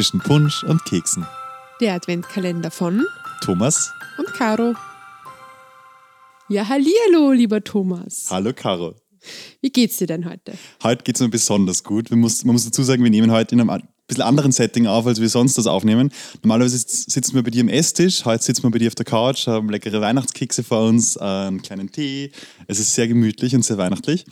zwischen Punsch und Keksen. Der Adventkalender von Thomas. und Caro. Ja, hallihallo, lieber Thomas. Hallo Caro. Wie geht's dir denn heute? Heute geht es mir besonders gut. Muss, man muss dazu sagen, wir nehmen heute in einem ein bisschen anderen Setting auf, als wir sonst das aufnehmen. Normalerweise sitz- sitzen wir bei dir am Esstisch, heute sitzen wir bei dir auf der Couch, haben leckere Weihnachtskekse vor uns, einen kleinen Tee. Es ist sehr gemütlich und sehr weihnachtlich.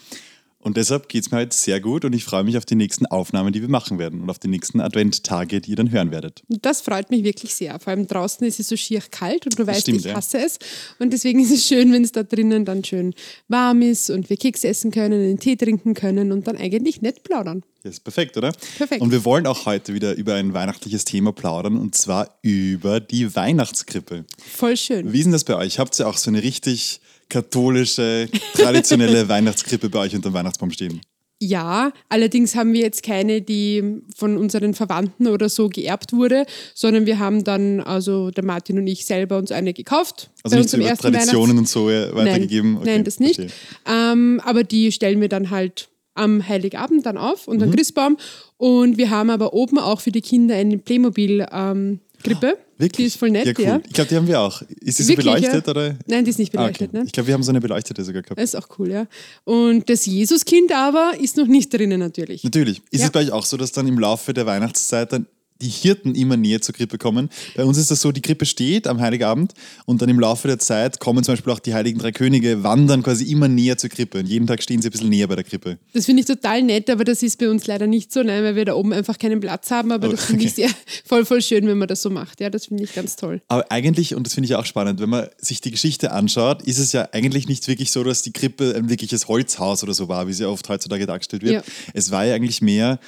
Und deshalb geht es mir heute sehr gut und ich freue mich auf die nächsten Aufnahmen, die wir machen werden und auf die nächsten Adventtage, die ihr dann hören werdet. Das freut mich wirklich sehr. Vor allem draußen ist es so schier kalt und du weißt, stimmt, ich ja. hasse es. Und deswegen ist es schön, wenn es da drinnen dann schön warm ist und wir Kekse essen können, einen Tee trinken können und dann eigentlich nett plaudern. Das ist perfekt, oder? Perfekt. Und wir wollen auch heute wieder über ein weihnachtliches Thema plaudern und zwar über die Weihnachtskrippe. Voll schön. Wie ist denn das bei euch? Habt ihr auch so eine richtig katholische, traditionelle Weihnachtskrippe bei euch unter dem Weihnachtsbaum stehen? Ja, allerdings haben wir jetzt keine, die von unseren Verwandten oder so geerbt wurde, sondern wir haben dann, also der Martin und ich selber uns eine gekauft. Also nicht so über Traditionen und so äh, weitergegeben? Nein, Okay, nein das nicht. Ähm, aber die stellen wir dann halt am Heiligabend dann auf und Mhm. Christbaum. Und wir haben aber oben auch für die Kinder eine Playmobil-Krippe. Wirklich? Die ist voll nett, ja. ja. Cool. Ich glaube, die haben wir auch. Ist die so Wirklich, beleuchtet? ja? Oder? Nein, die ist nicht Ah, beleuchtet. okay. ne? Ich glaube, wir haben so eine beleuchtete sogar gehabt. Das ist auch cool, ja. Und das Jesuskind aber ist noch nicht drinnen natürlich. Natürlich. Ist Ja. es bei euch auch so, dass dann im Laufe der Weihnachtszeit dann die Hirten immer näher zur Krippe kommen? Bei uns ist das so, die Krippe steht am Heiligabend und dann im Laufe der Zeit kommen zum Beispiel auch die Heiligen Drei Könige, wandern quasi immer näher zur Krippe. Und jeden Tag stehen sie ein bisschen näher bei der Krippe. Das finde ich total nett, aber das ist bei uns leider nicht so, nein, weil wir da oben einfach keinen Platz haben. Aber Oh, das finde ich sehr voll, voll schön, wenn man das so macht. Ja, das finde ich ganz toll. Aber eigentlich, und das finde ich auch spannend, wenn man sich die Geschichte anschaut, ist es ja eigentlich nicht wirklich so, dass die Krippe ein wirkliches Holzhaus oder so war, wie sie oft heutzutage dargestellt wird. Ja. Es war ja eigentlich mehr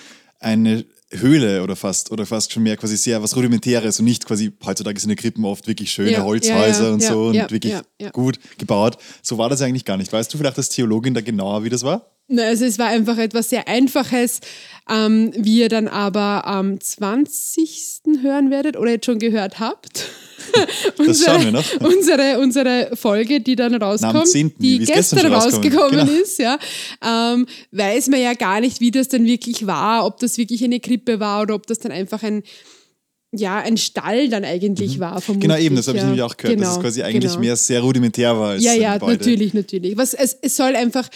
eine Höhle oder fast oder fast schon mehr quasi sehr was Rudimentäres und nicht quasi heutzutage sind ja Krippen oft wirklich schöne Ja, Holzhäuser ja, ja, und so und wirklich gut gebaut. So war das eigentlich gar nicht. Weißt du vielleicht als Theologin da genauer, wie das war? Na, also es war einfach etwas sehr Einfaches, ähm, wie ihr dann aber am 20. hören werdet oder jetzt schon gehört habt. Das schauen wir noch. Unsere, unsere Folge, die dann rauskommt, am 10., die gestern gestern rausgekommen genau. ist, ja, ähm, weiß man ja gar nicht, wie das dann wirklich war, ob das wirklich eine Krippe war oder ob das dann einfach ein ja, ein Stall dann eigentlich war. Vermutlich, Genau eben, das habe ich ja. nämlich auch gehört, dass es Genau, quasi eigentlich genau. mehr sehr rudimentär war als Ja, ja, natürlich, natürlich. Was, es, es soll einfach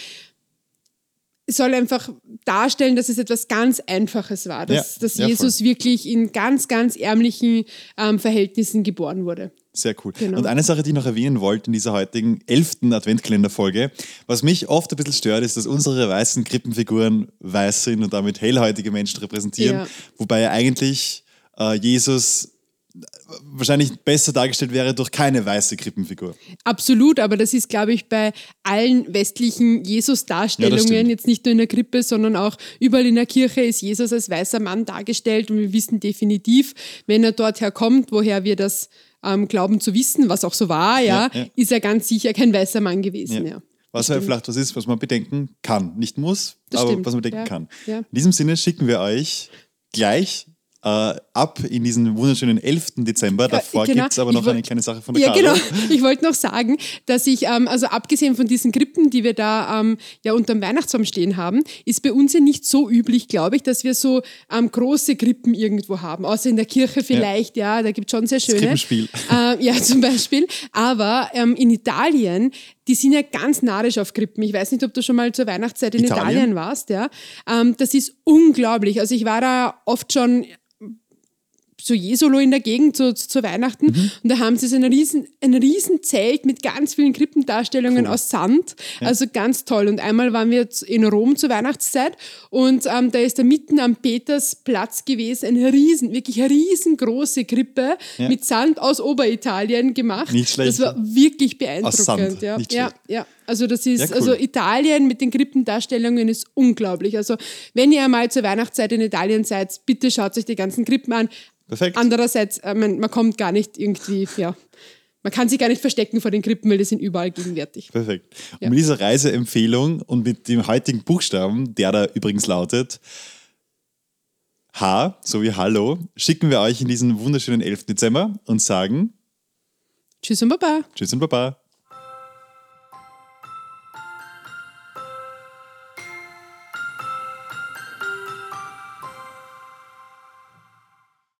soll einfach darstellen, dass es etwas ganz Einfaches war, dass, Ja, dass ja, Jesus wirklich in ganz, ganz ärmlichen ähm, Verhältnissen geboren wurde. Sehr cool. Genau. Und eine Sache, die ich noch erwähnen wollte in dieser heutigen elften Adventkalenderfolge, was mich oft ein bisschen stört, ist, dass unsere weißen Krippenfiguren weiß sind und damit hellhäutige Menschen repräsentieren, Ja. wobei ja eigentlich äh, Jesus wahrscheinlich besser dargestellt wäre durch keine weiße Krippenfigur. Absolut, aber das ist, glaube ich, bei allen westlichen Ja, Jesus-Darstellungen, stimmt. jetzt nicht nur in der Krippe, sondern auch überall in der Kirche ist Jesus als weißer Mann dargestellt und wir wissen definitiv, wenn er dort herkommt, woher wir das ähm, glauben zu wissen, was auch so war, ja, Ja, ja. ist er ganz sicher kein weißer Mann gewesen. Ja. Was halt vielleicht was ist, was man bedenken kann. Nicht muss, Das aber stimmt, was man bedenken ja, kann. ja. In diesem Sinne schicken wir euch gleich äh, ab in diesen wunderschönen 11. Dezember. Davor genau. gibt es aber noch wollt- eine kleine Sache von der Ja, Caro. genau. Ich wollte noch sagen, dass ich, ähm, also abgesehen von diesen Krippen, die wir da ähm, ja unterm Weihnachtsbaum stehen haben, ist bei uns ja nicht so üblich, glaube ich, dass wir so ähm, große Krippen irgendwo haben. Außer in der Kirche vielleicht, ja, da gibt es schon sehr schöne. Krippenspiel. Ähm, ja, zum Beispiel. Aber ähm, in Italien, die sind ja ganz narisch auf Krippen. Ich weiß nicht, ob du schon mal zur Weihnachtszeit in Italien? Italien, warst, ja. Ähm, das ist unglaublich. Also ich war da oft schon so Jesolo in der Gegend zu, zu, zu Weihnachten Mhm. und da haben sie so ein riesen, ein riesen Zelt mit ganz vielen Krippendarstellungen Cool. aus Sand. Also ganz toll. Und einmal waren wir jetzt in Rom zur Weihnachtszeit und ähm, da ist da mitten am Petersplatz gewesen eine riesen, wirklich riesengroße Krippe Ja. mit Sand aus Oberitalien gemacht. Nicht schlecht. Das war wirklich beeindruckend. Sand, ja. nicht ja, ja. Also das ist, Ja, cool. also Italien mit den Krippendarstellungen ist unglaublich. Also wenn ihr einmal zur Weihnachtszeit in Italien seid, bitte schaut euch die ganzen Krippen an. Perfekt. Andererseits, äh, man, man kommt gar nicht irgendwie, ja, man kann sich gar nicht verstecken vor den Krippen, weil die sind überall gegenwärtig. Perfekt. Ja. Und mit dieser Reiseempfehlung und mit dem heutigen Buchstaben, der da übrigens lautet H, so wie Hallo, schicken wir euch in diesen wunderschönen 11. Dezember und sagen Tschüss und Baba. Tschüss und Baba.